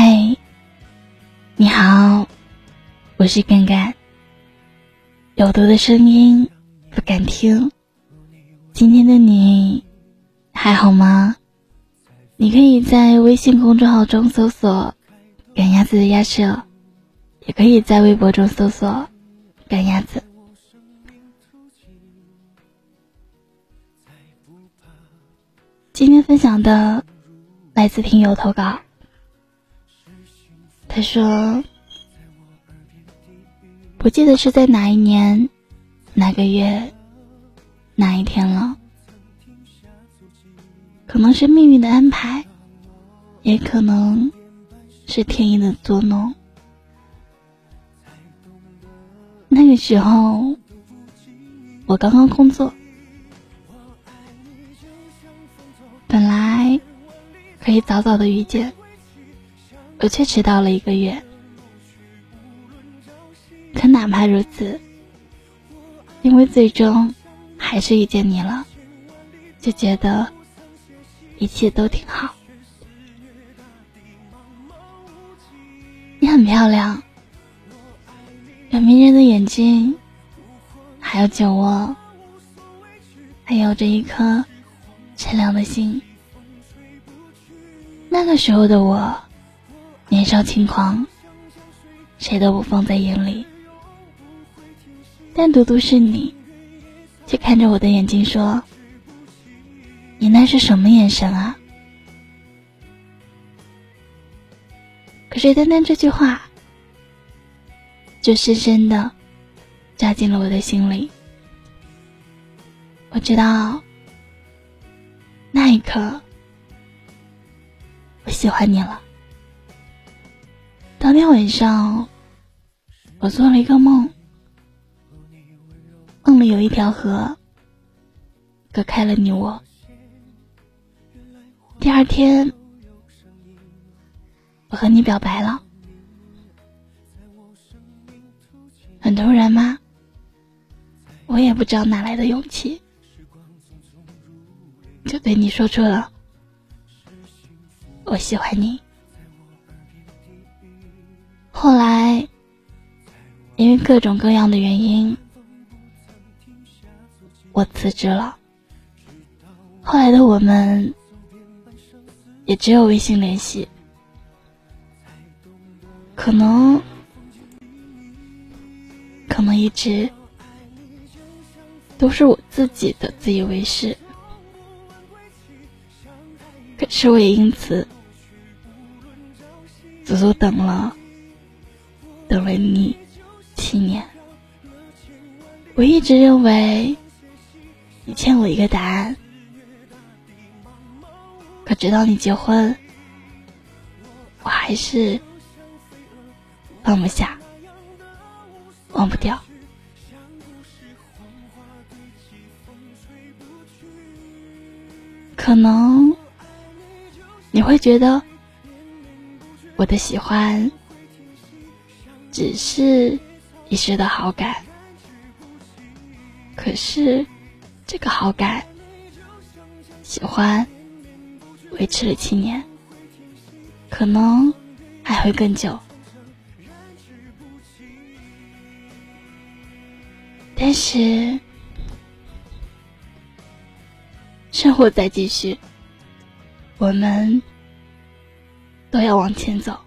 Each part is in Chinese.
嗨，你好，我是干干。有毒的声音不敢听。今天的你还好吗？你可以在微信公众号中搜索“赶鸭子的鸭舍”，也可以在微博中搜索“赶鸭子”。今天分享的来自听友投稿。他说：“不记得是在哪一年、哪个月、哪一天了。可能是命运的安排，也可能是天意的捉弄。那个时候，我刚刚工作，本来可以早早的遇见。”我却迟到了一个月，可哪怕如此，因为最终还是遇见你了，就觉得一切都挺好。你很漂亮，有迷人的眼睛，还有酒窝，还有着一颗善良的心。那个时候的我。年少轻狂，谁都不放在眼里，但独独是你，却看着我的眼睛说：“你那是什么眼神啊？”可是单单这句话，就深深的扎进了我的心里。我知道，那一刻，我喜欢你了。当天晚上，我做了一个梦，梦里有一条河，隔开了你我。第二天，我和你表白了，很突然吗？我也不知道哪来的勇气，就对你说出了我喜欢你。后来，因为各种各样的原因，我辞职了。后来的我们，也只有微信联系。可能，可能一直都是我自己的自以为是。可是我也因此，足足等了。等了你七年，我一直认为你欠我一个答案，可直到你结婚，我还是放不下，忘不掉。可能你会觉得我的喜欢。只是一时的好感，可是这个好感、喜欢维持了七年，可能还会更久。但是生活在继续，我们都要往前走。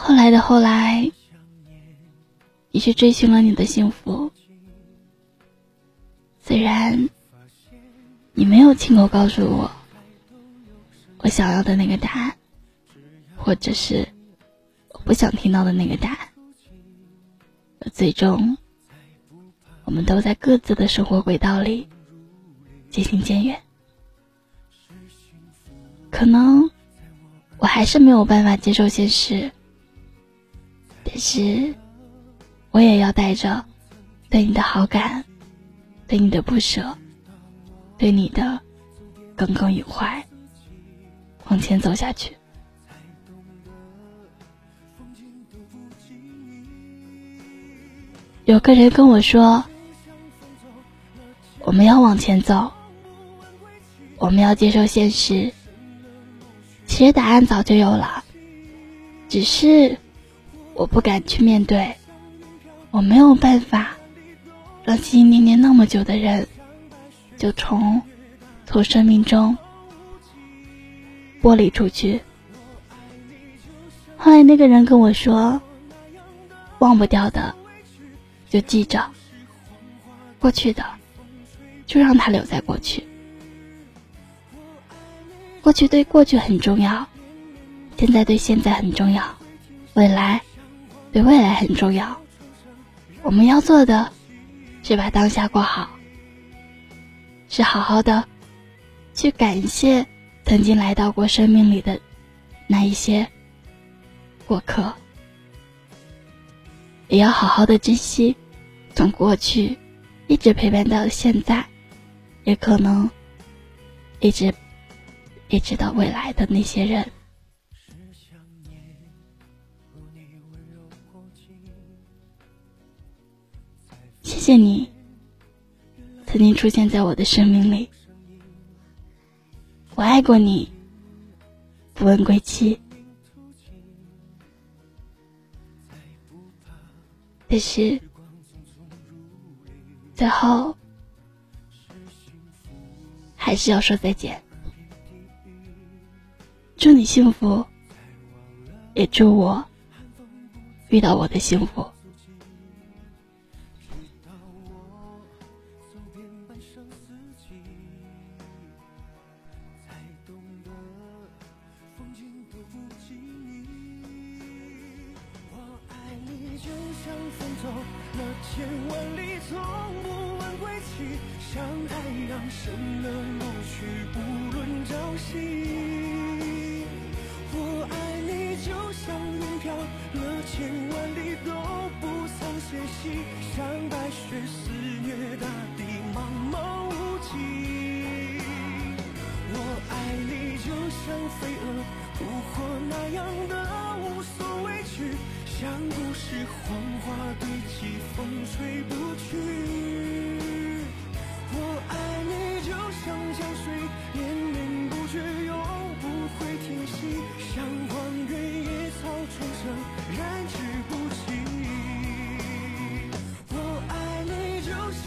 后来的后来，你去追寻了你的幸福。虽然你没有亲口告诉我我想要的那个答案，或者是我不想听到的那个答案，最终我们都在各自的生活轨道里渐行渐远。可能我还是没有办法接受现实。但是，我也要带着对你的好感、对你的不舍、对你的耿耿于怀，往前走下去。有个人跟我说：“我们要往前走，我们要接受现实。其实答案早就有了，只是我不敢去面对。我没有办法让心心念念那么久的人，就从从生命中剥离出去。后来那个人跟我说：“忘不掉的就记着，过去的就让它留在过去。过去对过去很重要，现在对现在很重要，未来对未来很重要。我们要做的是把当下过好，是好好的去感谢曾经来到过生命里的那一些。”过客，也要好好的珍惜，从过去一直陪伴到现在，也可能一直一直到未来的那些人。谢谢你，曾经出现在我的生命里，我爱过你，不问归期。但是，最后还是要说再见。祝你幸福，也祝我遇到我的幸福。走了千万里，从不问归期，像太阳升了落去，不论朝夕。我爱你，就像云飘了千万里，都不曾歇息，像白雪肆虐大地，茫茫无际。我爱你，就像飞蛾扑火那样的无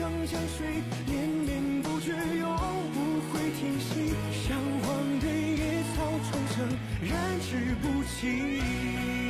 像江水连绵不绝，永不会停息。像荒原野草重生，燃之不尽。